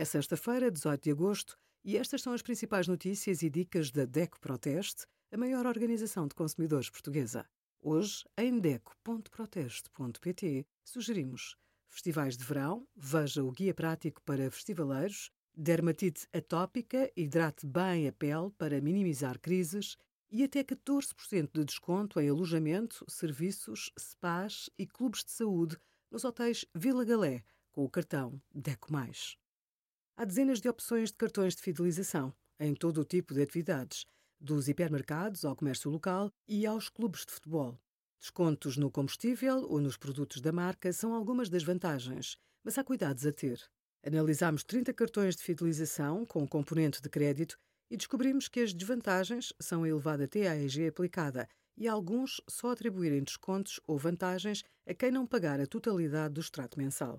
É sexta-feira, 18 de agosto, e estas são as principais notícias e dicas da DECO Proteste, a maior organização de consumidores portuguesa. Hoje, em DECO.proteste.pt, sugerimos festivais de verão, veja o guia prático para festivaleiros, dermatite atópica, hidrate bem a pele para minimizar crises e até 14% de desconto em alojamento, serviços, spas e clubes de saúde nos hotéis Vila Galé, com o cartão DECO+. Há dezenas de opções de cartões de fidelização, em todo o tipo de atividades, dos hipermercados ao comércio local e aos clubes de futebol. Descontos no combustível ou nos produtos da marca são algumas das vantagens, mas há cuidados a ter. Analisámos 30 cartões de fidelização com componente de crédito e descobrimos que as desvantagens s 上 a elevada TAEG aplicada e alguns só atribuírem descontos ou vantagens a quem não pagar a totalidade do extrato mensal.